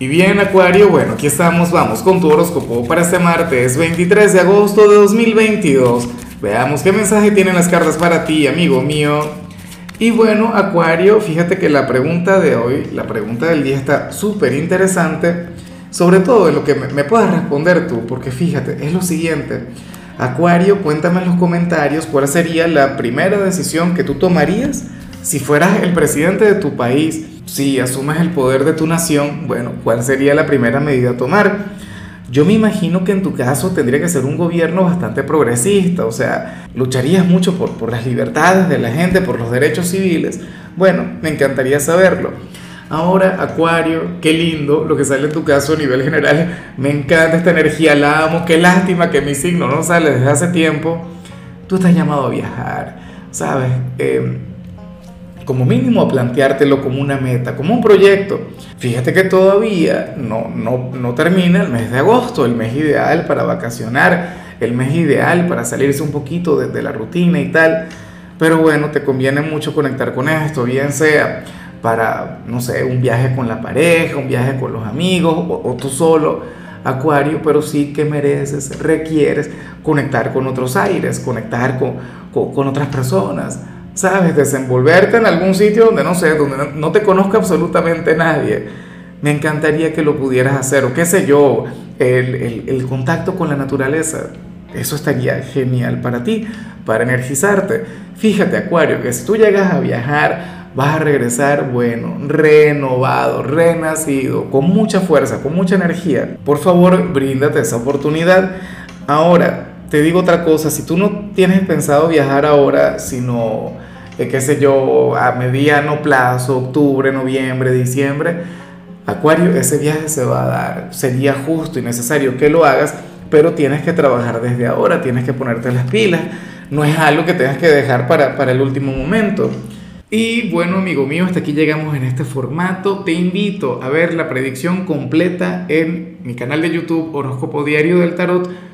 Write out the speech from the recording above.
Y bien, Acuario, bueno, aquí estamos, vamos con tu horóscopo para este martes 23 de agosto de 2022. Veamos qué mensaje tienen las cartas para ti, amigo mío. Y bueno, Acuario, fíjate que la pregunta de hoy, la pregunta del día está súper interesante, sobre todo en lo que me, me puedas responder tú, porque fíjate, es lo siguiente. Acuario, cuéntame en los comentarios cuál sería la primera decisión que tú tomarías si fueras el presidente de tu país si asumes el poder de tu nación, bueno, ¿cuál sería la primera medida a tomar? Yo me imagino que en tu caso tendría que ser un gobierno bastante progresista, o sea, lucharías mucho por, por las libertades de la gente, por los derechos civiles. Bueno, me encantaría saberlo. Ahora, Acuario, qué lindo lo que sale en tu caso a nivel general. Me encanta esta energía, la amo. Qué lástima que mi signo no sale desde hace tiempo. Tú estás llamado a viajar, ¿sabes? Eh, como mínimo a planteártelo como una meta, como un proyecto. Fíjate que todavía no, no, no termina el mes de agosto, el mes ideal para vacacionar, el mes ideal para salirse un poquito de, de la rutina y tal. Pero bueno, te conviene mucho conectar con esto, bien sea para, no sé, un viaje con la pareja, un viaje con los amigos o, o tú solo, Acuario, pero sí que mereces, requieres conectar con otros aires, conectar con, con, con otras personas ¿sabes? Desenvolverte en algún sitio donde no sé, donde no te conozca absolutamente nadie. Me encantaría que lo pudieras hacer, o qué sé yo, el, el, el contacto con la naturaleza. Eso estaría genial para ti, para energizarte. Fíjate, Acuario, que si tú llegas a viajar, vas a regresar, bueno, renovado, renacido, con mucha fuerza, con mucha energía. Por favor, bríndate esa oportunidad. Ahora, te digo otra cosa, si tú no tienes pensado viajar ahora, sino, eh, qué sé yo, a mediano plazo, octubre, noviembre, diciembre, Acuario, ese viaje se va a dar. Sería justo y necesario que lo hagas, pero tienes que trabajar desde ahora, tienes que ponerte las pilas. No es algo que tengas que dejar para, para el último momento. Y bueno, amigo mío, hasta aquí llegamos en este formato. Te invito a ver la predicción completa en mi canal de YouTube Horóscopo Diario del Tarot